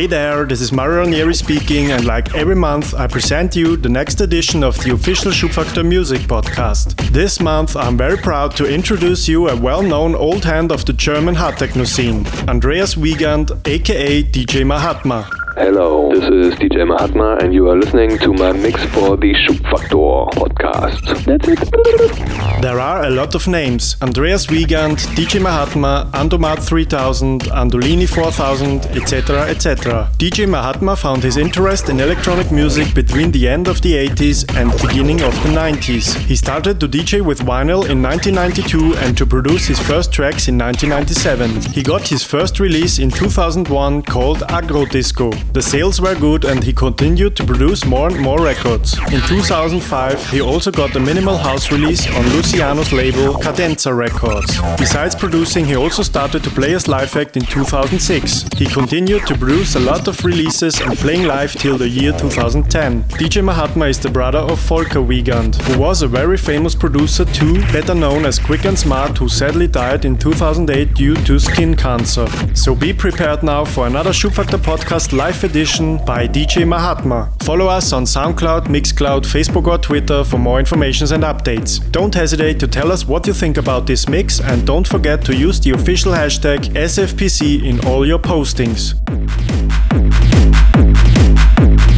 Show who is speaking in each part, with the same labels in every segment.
Speaker 1: Hey there, this is Mario Ranieri speaking, and like every month, I present you the next edition of the official Schubfaktor Music podcast. This month, I'm very proud to introduce you a well known old hand of the German hard techno scene, Andreas Wiegand, aka DJ Mahatma.
Speaker 2: Hello, this is DJ Mahatma, and you are listening to my mix for the Schubfaktor podcast.
Speaker 1: There are a lot of names Andreas Wiegand, DJ Mahatma, Andomat 3000, Andolini 4000, etc. etc. DJ Mahatma found his interest in electronic music between the end of the 80s and beginning of the 90s. He started to DJ with vinyl in 1992 and to produce his first tracks in 1997. He got his first release in 2001 called Agro Disco. The sales were good and he continued to produce more and more records. In 2005, he also got a minimal house release on Luciano's label Cadenza Records. Besides producing, he also started to play as live act in 2006. He continued to produce a lot of releases and playing live till the year 2010. DJ Mahatma is the brother of Volker Wiegand, who was a very famous producer too, better known as Quick and Smart, who sadly died in 2008 due to skin cancer. So be prepared now for another Schubfaktor podcast live edition by DJ Mahatma. Follow us on SoundCloud, Mixcloud, Facebook or Twitter for more information and updates. Don't hesitate to tell us what you think about this mix and don't forget to use the official hashtag SFPC in all your postings.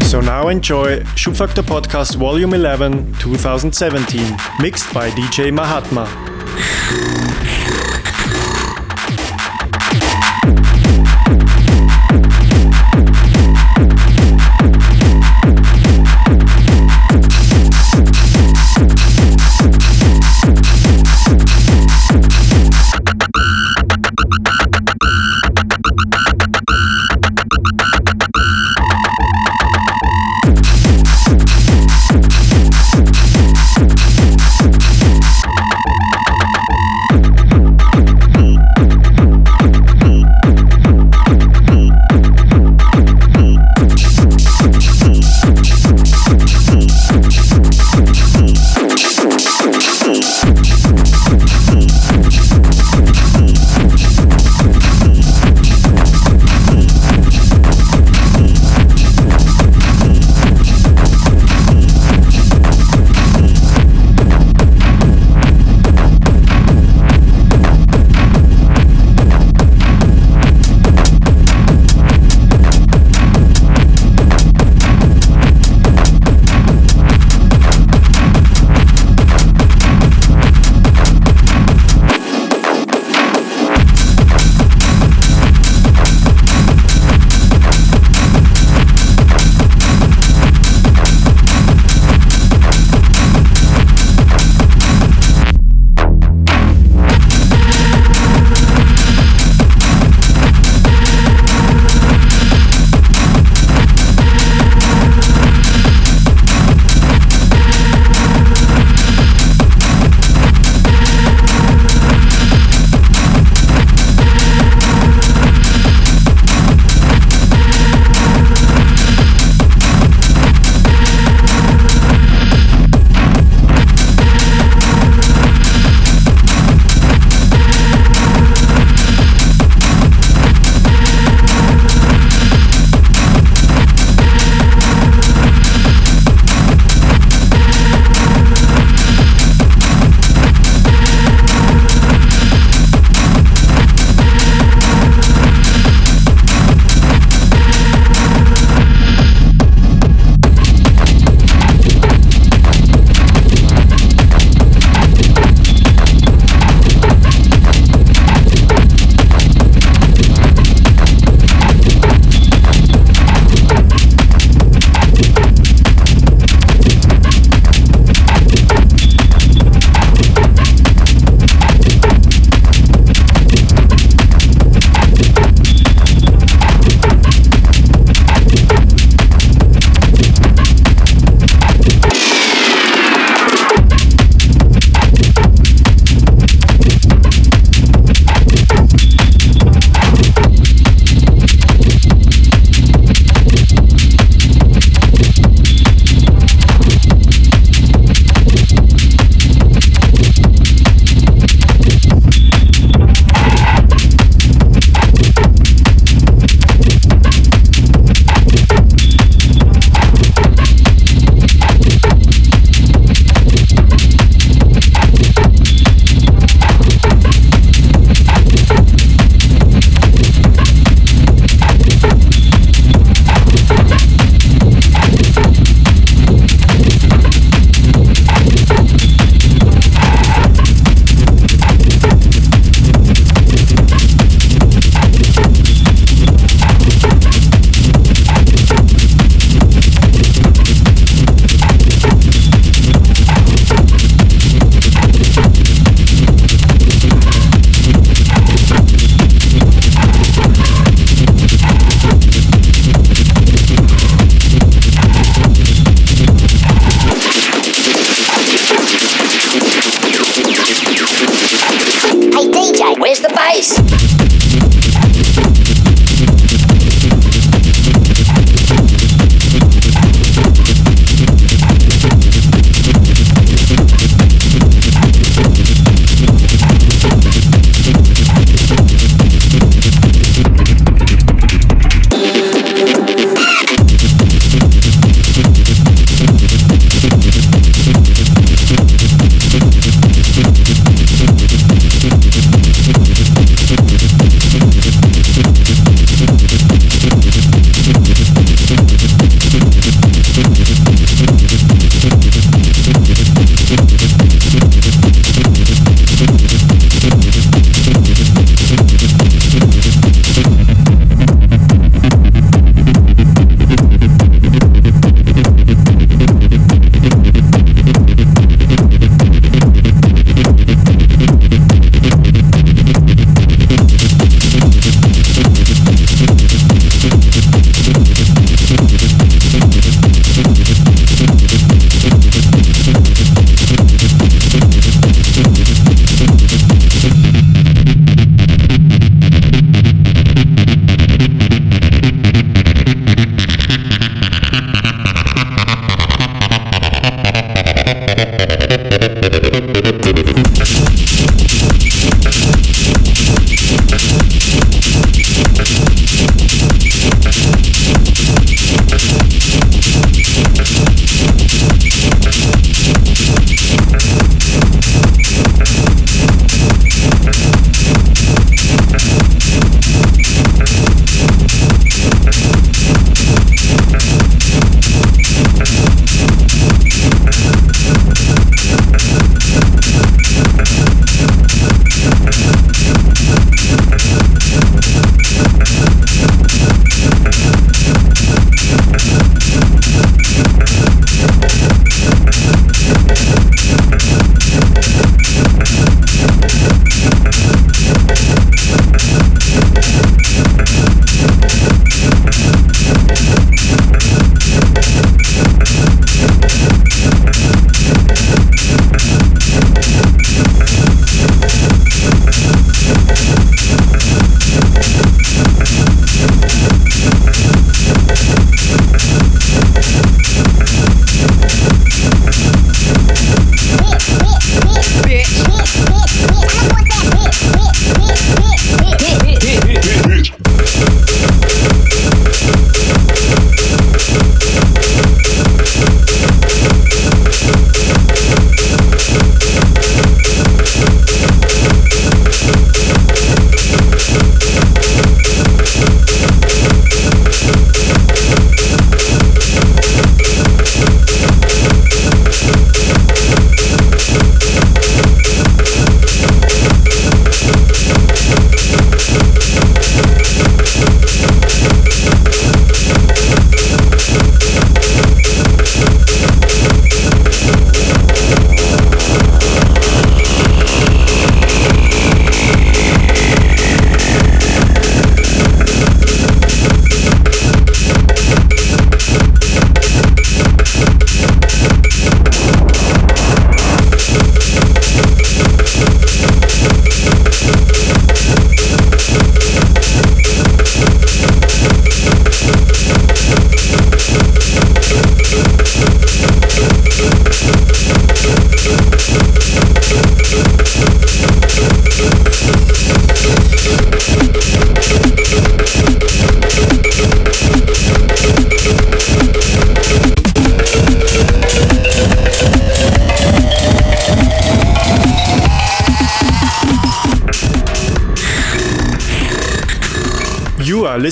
Speaker 1: So now enjoy Schubfaktor Podcast Volume 11 2017, mixed by DJ Mahatma.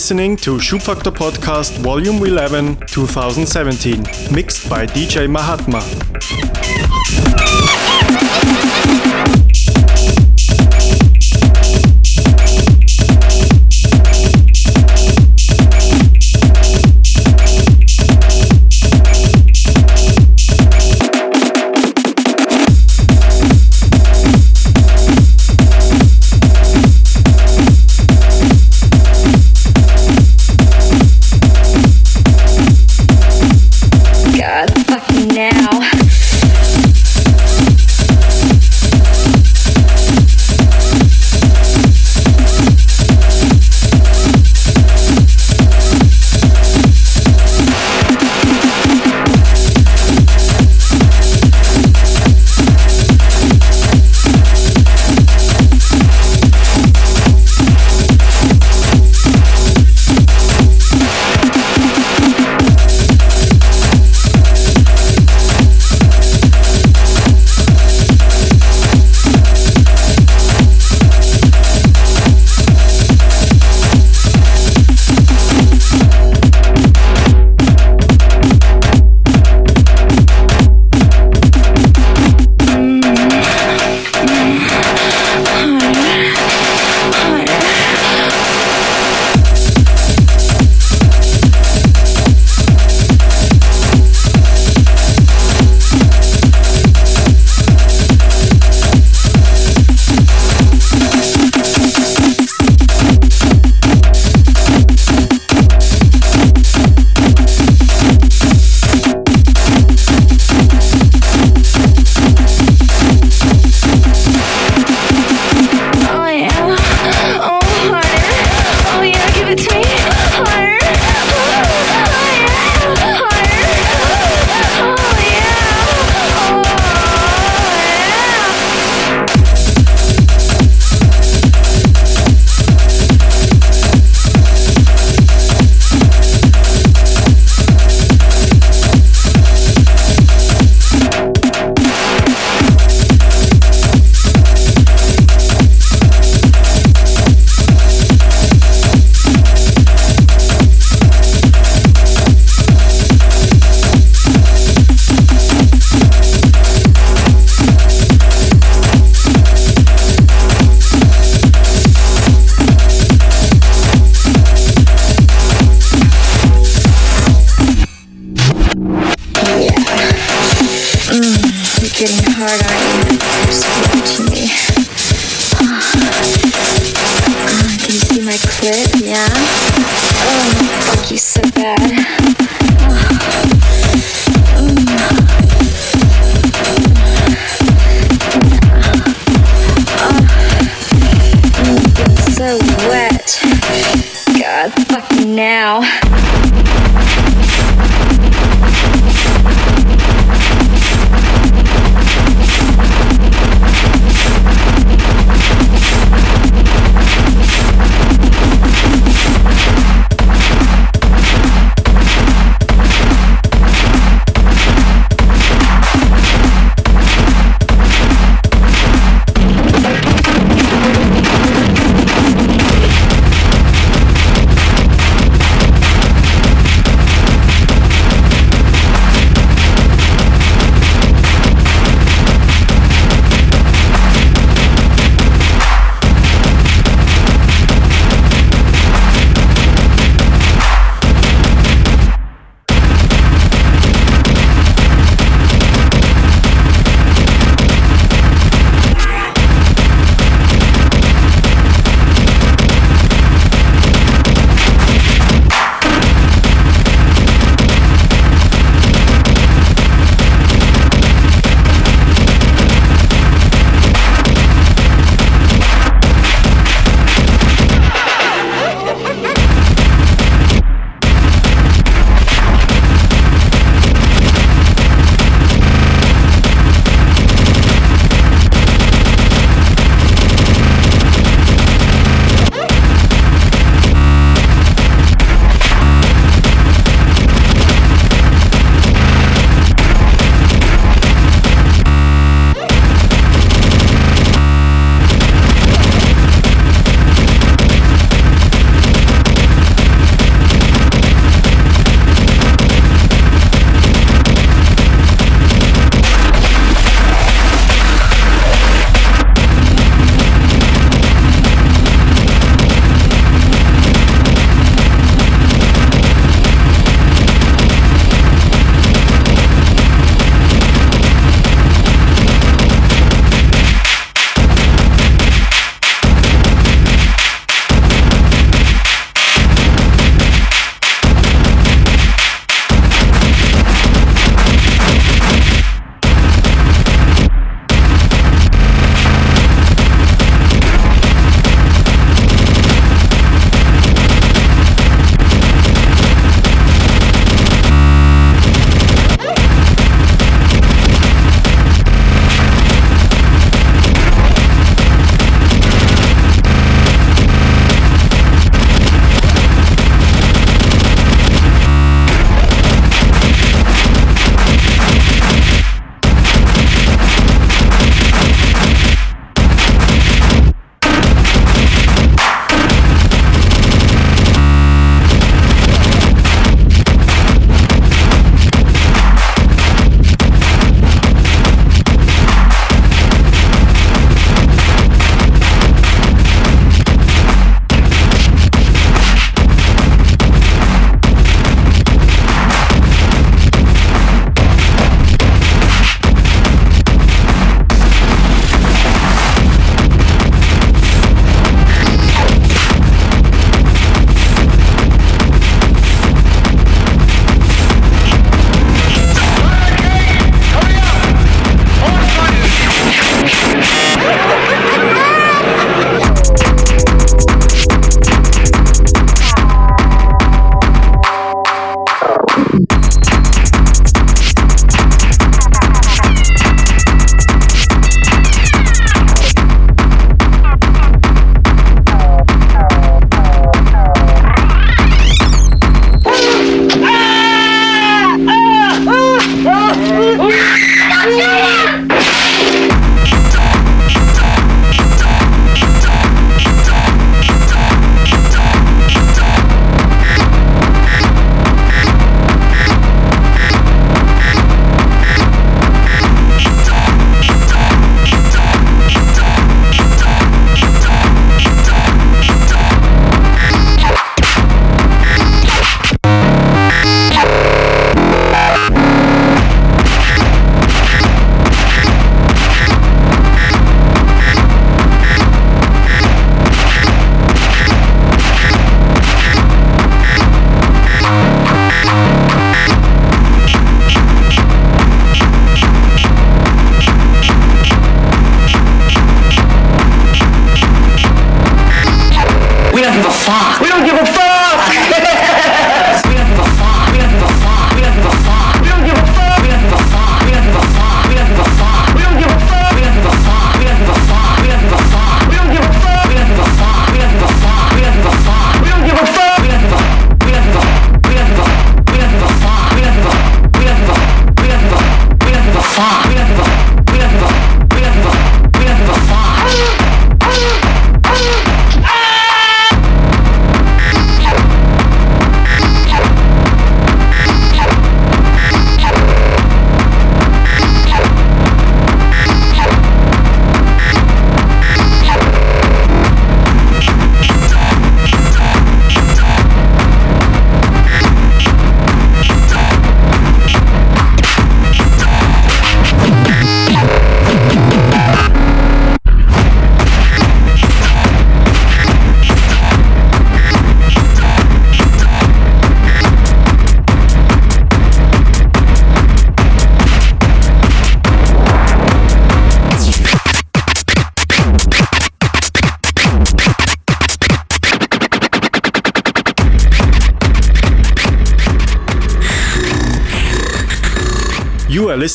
Speaker 3: Listening to Schubfaktor Podcast Volume 11 2017, mixed by DJ Mahatma.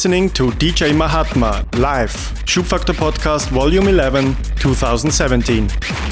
Speaker 1: listening to DJ Mahatma live, Schubfaktor Podcast Volume 11, 2017.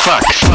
Speaker 4: fuck.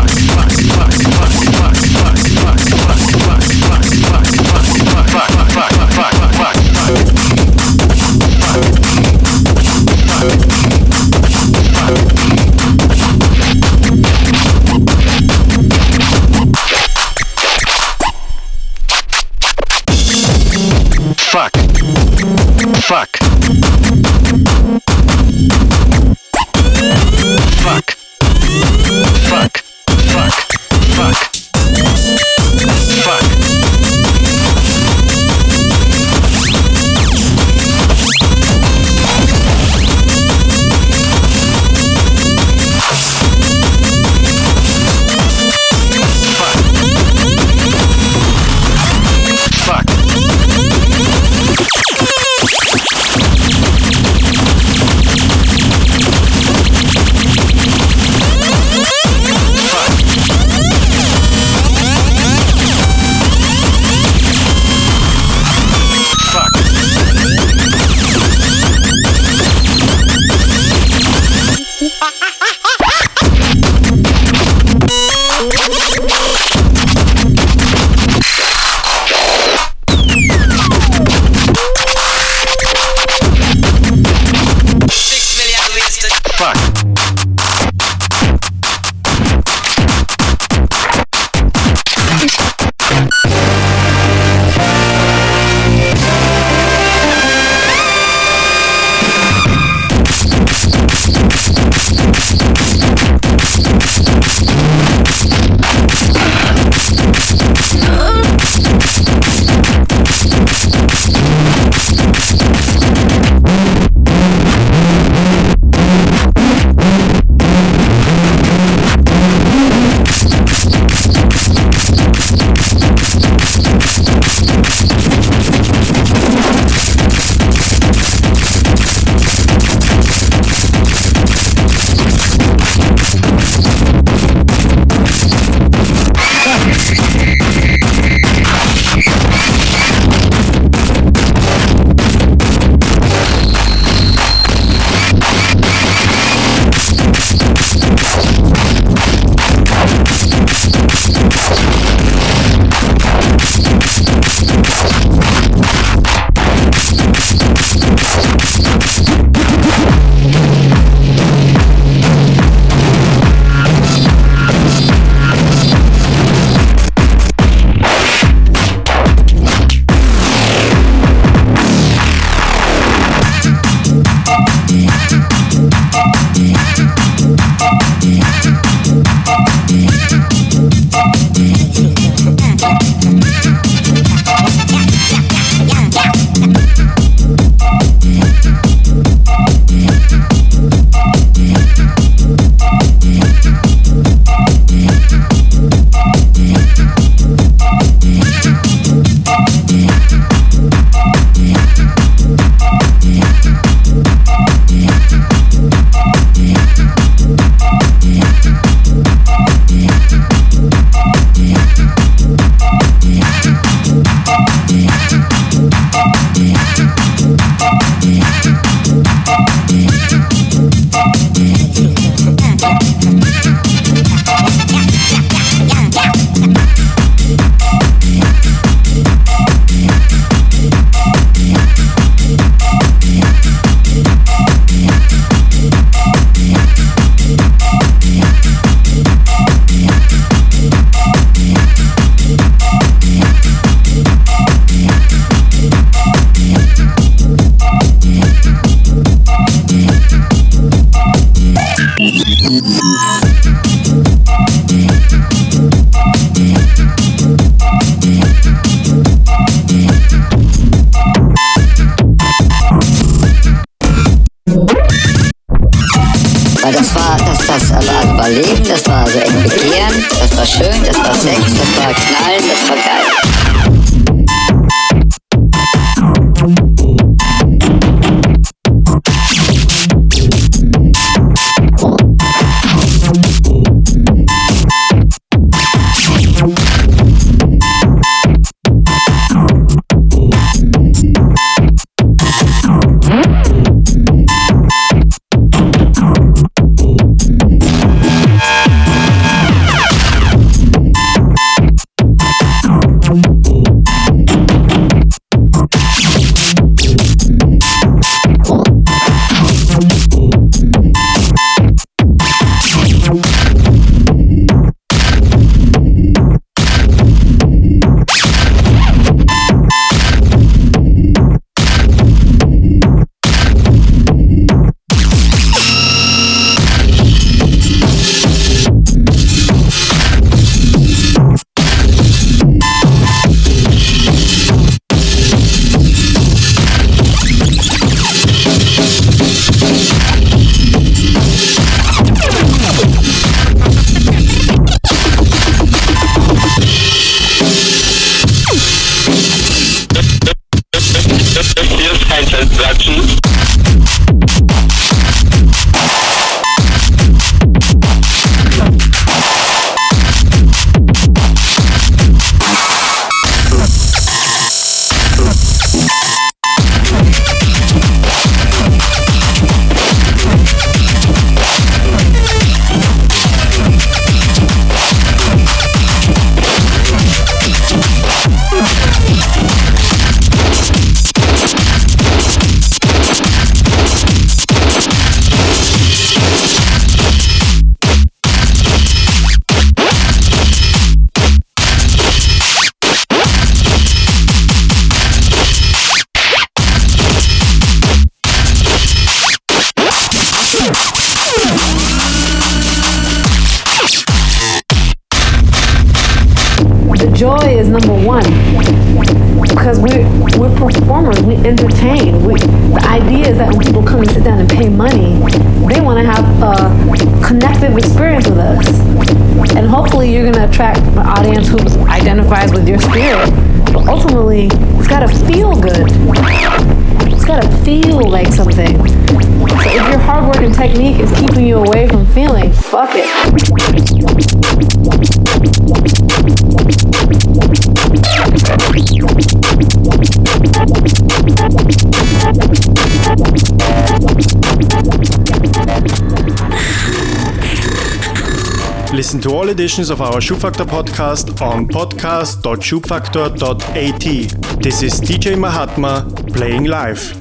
Speaker 1: Listen to all editions of our Schubfaktor podcast on podcast.schubfaktor.at. This is DJ Mahatma playing live.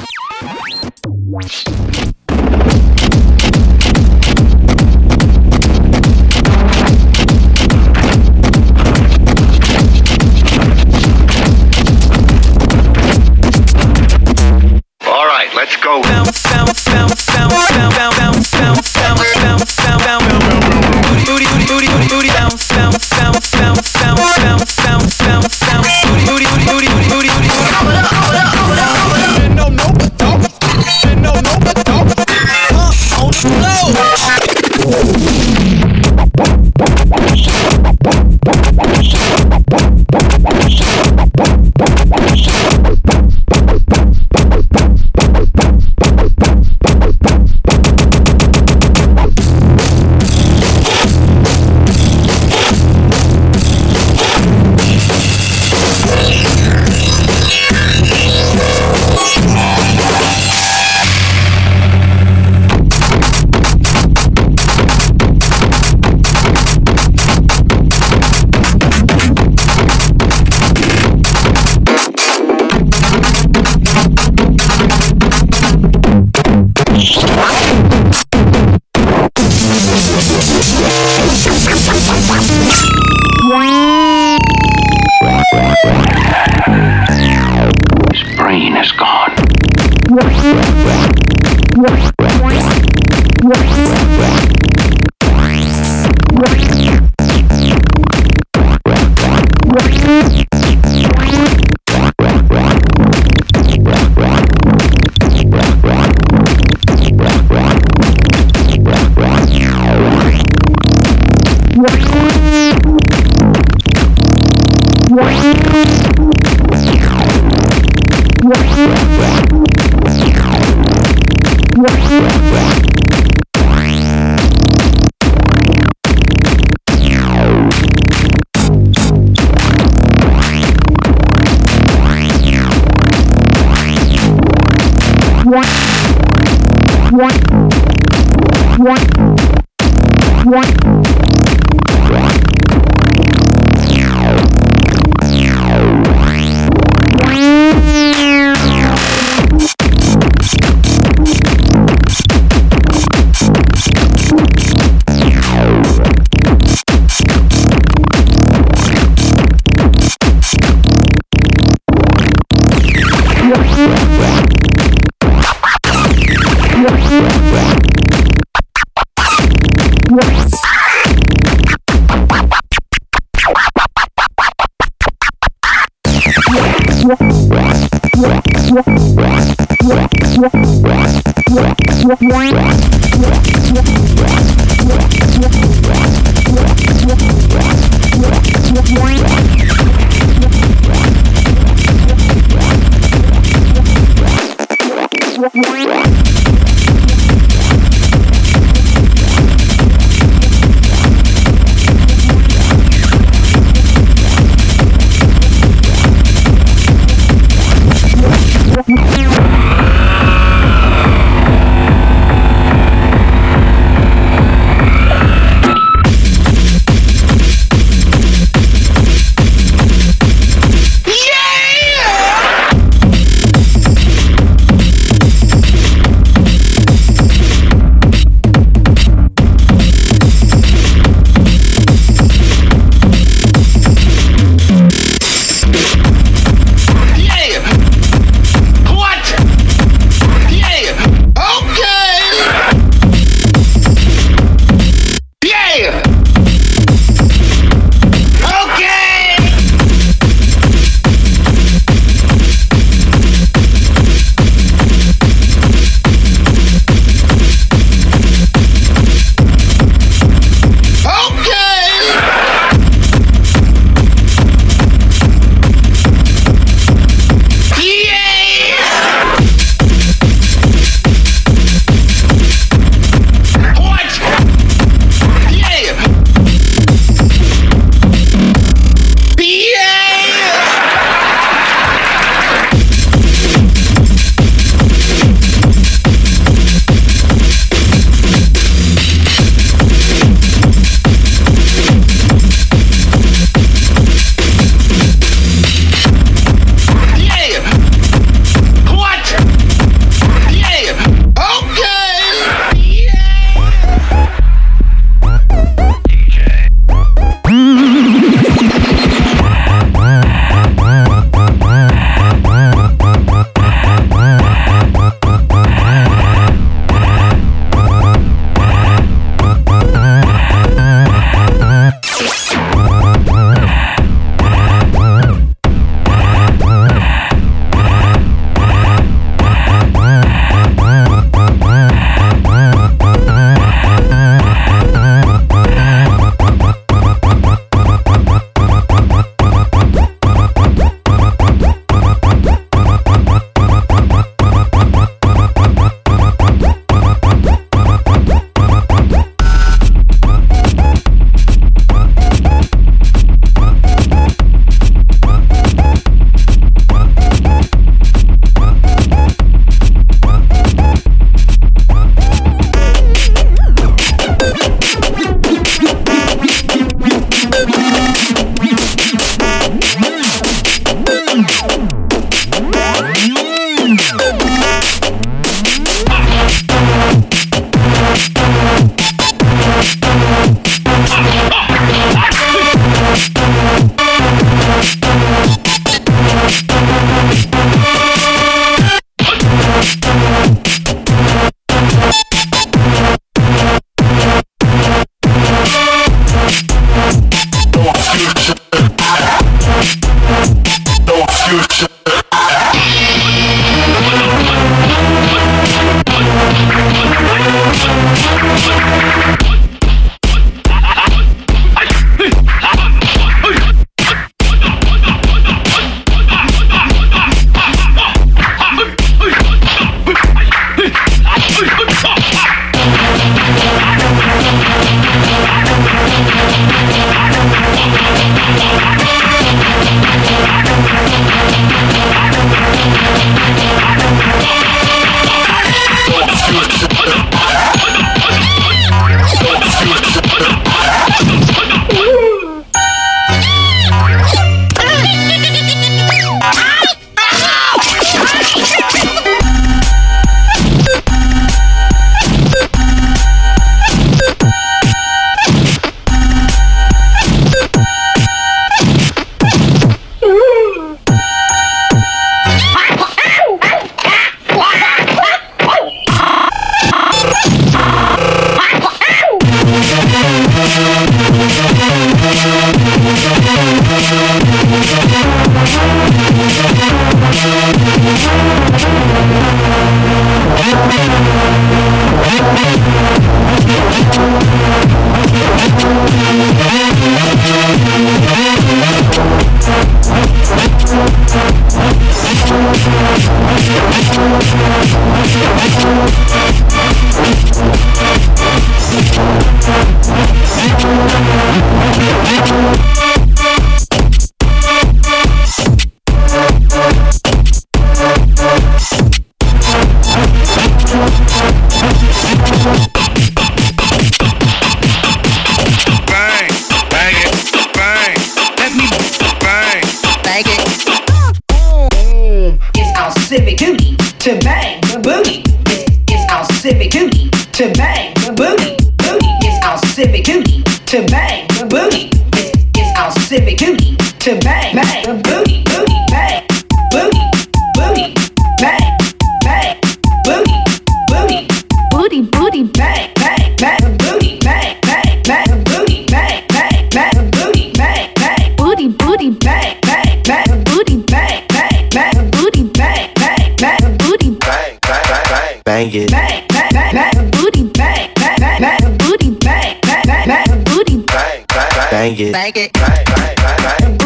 Speaker 5: Bang, it. Bang. Bang.
Speaker 6: Bang.
Speaker 7: Bang. booty, Bang, bang, bang, bang, booty, bang, bang, bang, bang, booty, Bang, bang, bang. Bang
Speaker 8: it.
Speaker 7: Bang
Speaker 8: it.
Speaker 6: Bang,
Speaker 9: bang, bang, Bang,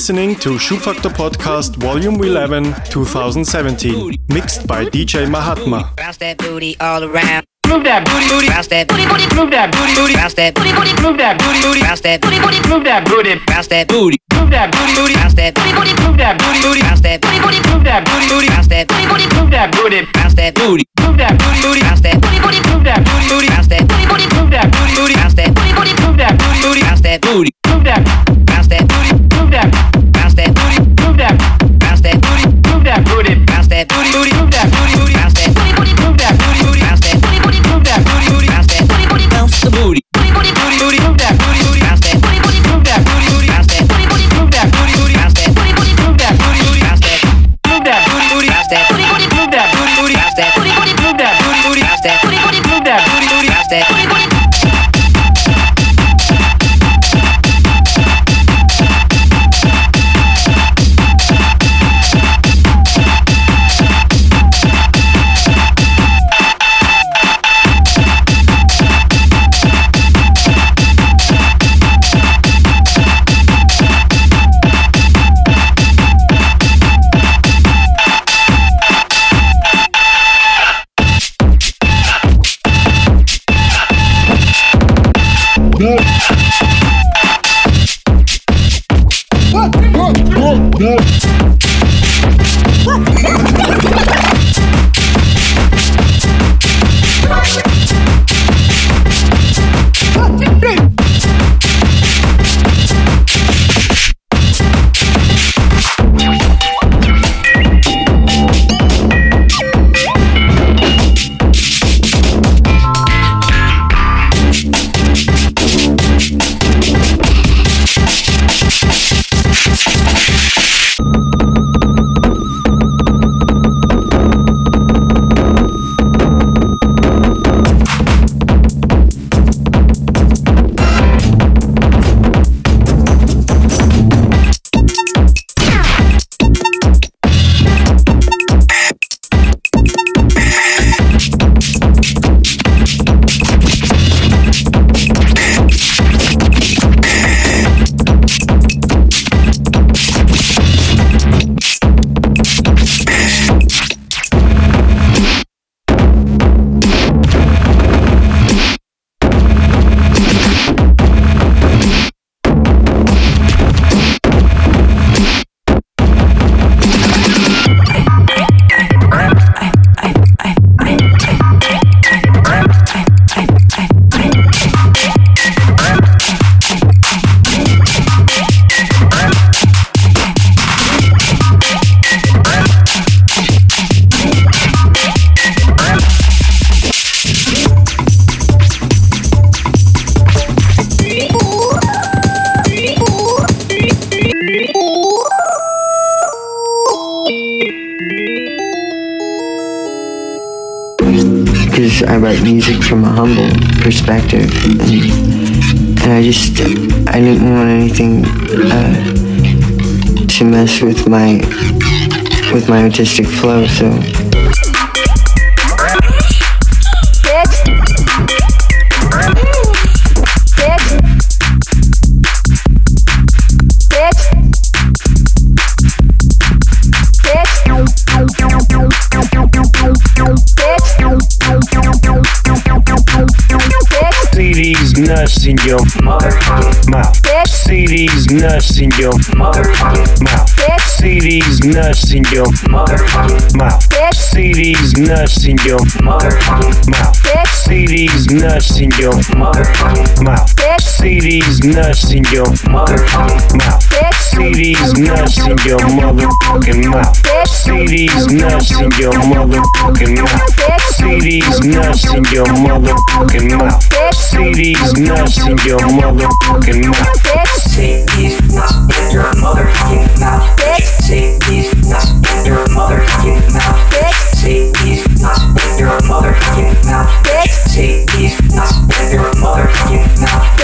Speaker 1: listening to Schubfaktor Podcast Volume 11 2017, mixed by DJ Mahatma.
Speaker 6: Bounce that booty all around.
Speaker 7: move that booty, booty,
Speaker 6: Bounce that
Speaker 7: booty, booty, move that booty, booty,
Speaker 6: Bounce that
Speaker 7: booty, booty, move that booty, booty,
Speaker 6: Bounce that
Speaker 7: booty, booty, move that booty,
Speaker 6: Bounce that
Speaker 4: Booty,
Speaker 7: move that booty, booty,
Speaker 6: Bounce that
Speaker 7: booty, booty, move that booty, booty,
Speaker 6: Bounce that
Speaker 7: booty, booty, move that booty, booty,
Speaker 6: Bounce that
Speaker 7: booty, booty, move that booty,
Speaker 6: Bounce that
Speaker 4: booty,
Speaker 7: move that booty, booty,
Speaker 6: Bounce that
Speaker 7: booty, booty, move that booty, booty,
Speaker 6: Bounce that
Speaker 7: booty, booty, move that booty, booty,
Speaker 6: Bounce that
Speaker 7: booty, booty, move that booty, booty,
Speaker 6: Bounce that
Speaker 4: booty,
Speaker 7: move that booty,
Speaker 8: about music from a humble perspective, and, and I just I didn't want anything uh, to mess with my with my artistic flow. So
Speaker 5: nuts in your mouth. See these nuts in your mouth. See these nuts in your mouth. See these nuts in your mouth. See these nuts in your mouth. See these nuts in your mouth. See these nuts in your motherfucking mouth. See these nuts in your motherfucking mouth. See these nuts in your motherfucking mouth. See these nuts in your motherfucking mouth.
Speaker 10: See these nuts in your motherfucking mouth. See these nuts in your motherfucking mouth. See these nuts in your motherfucking mouth. See nuts in your motherfucking mouth.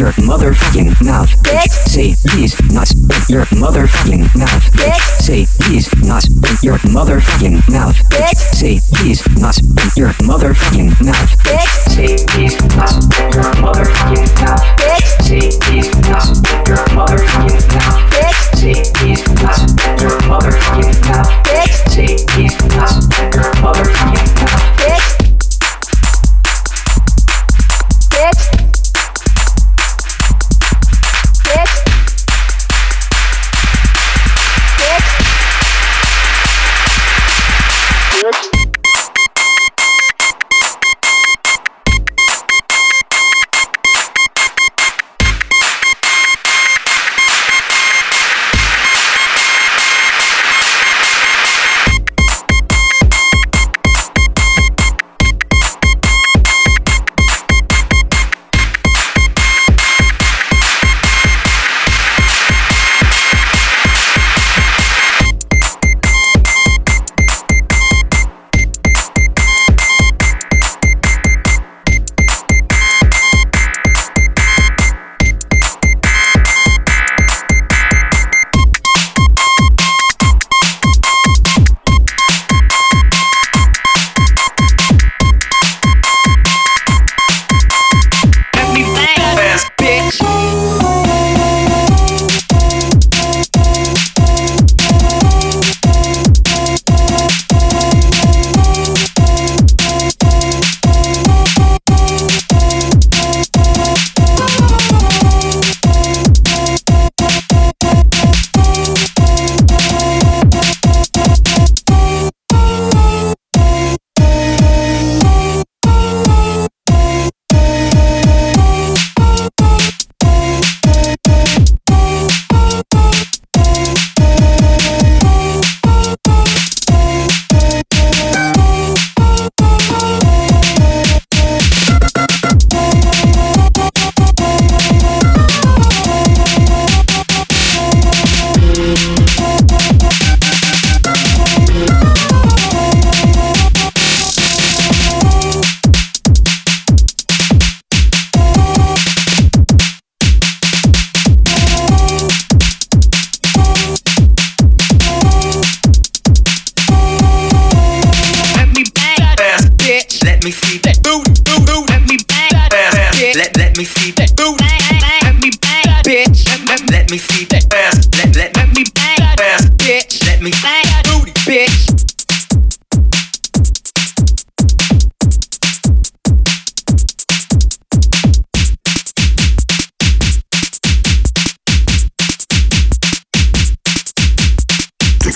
Speaker 10: Your motherfucking mouth. See these nuts in your motherfucking mouth. See these nuts in your motherfucking mouth. See these nuts in your motherfucking mouth. See these nuts in your motherfucking mouth. See these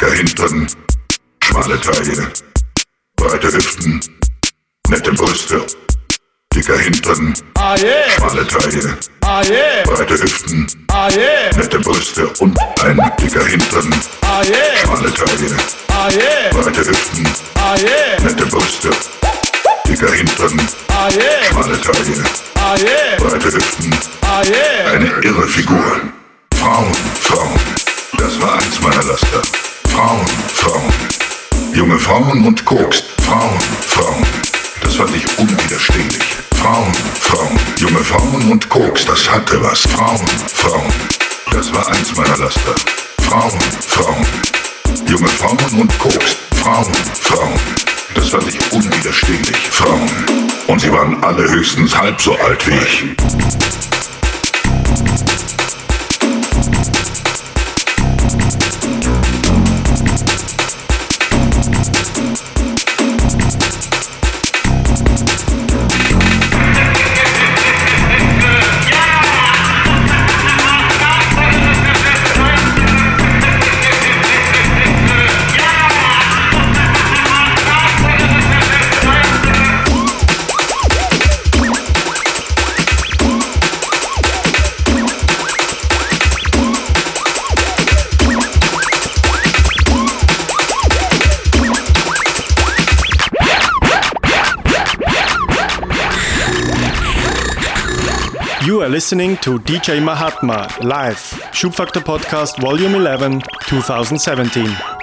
Speaker 11: Dicker Hintern, schmale Taille, breite Hüften, nette Brüste. Dicker Hintern, schmale Taille, breite Hüften, nette Brüste und ein dicker Hintern, schmale Taille, breite Hüften, nette Brüste. dicker Hintern, schmale Taille, breite Hüften, eine irre Figur. Frauen, Frauen, das war eins meiner Laster. Frauen, Frauen, junge Frauen und Koks. Frauen, Frauen, das fand ich unwiderstehlich. Frauen, Frauen, junge Frauen und Koks, das hatte was. Frauen, Frauen, das war eins meiner Laster. Frauen, Frauen, junge Frauen und Koks. Frauen, Frauen, das fand ich unwiderstehlich. Frauen. Und sie waren alle höchstens halb so alt wie ich.
Speaker 1: Listening to DJ Mahatma live, Schubfaktor Podcast Volume 11, 2017.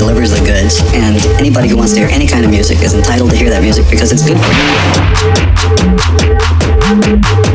Speaker 12: Delivers the goods. And anybody who wants to hear any kind of music is entitled to hear that music because it's good for you.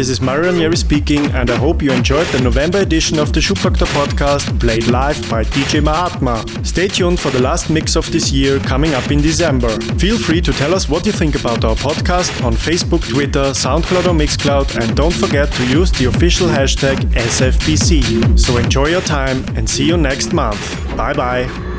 Speaker 1: This is Mario Ranieri speaking, and I hope you enjoyed the November edition of the Schubfaktor podcast played live by DJ Mahatma. Stay tuned for the last mix of this year coming up in December. Feel free to tell us what you think about our podcast on Facebook, Twitter, SoundCloud, or Mixcloud, and don't forget to use the official hashtag SFPC. So enjoy your time and see you next month. Bye bye.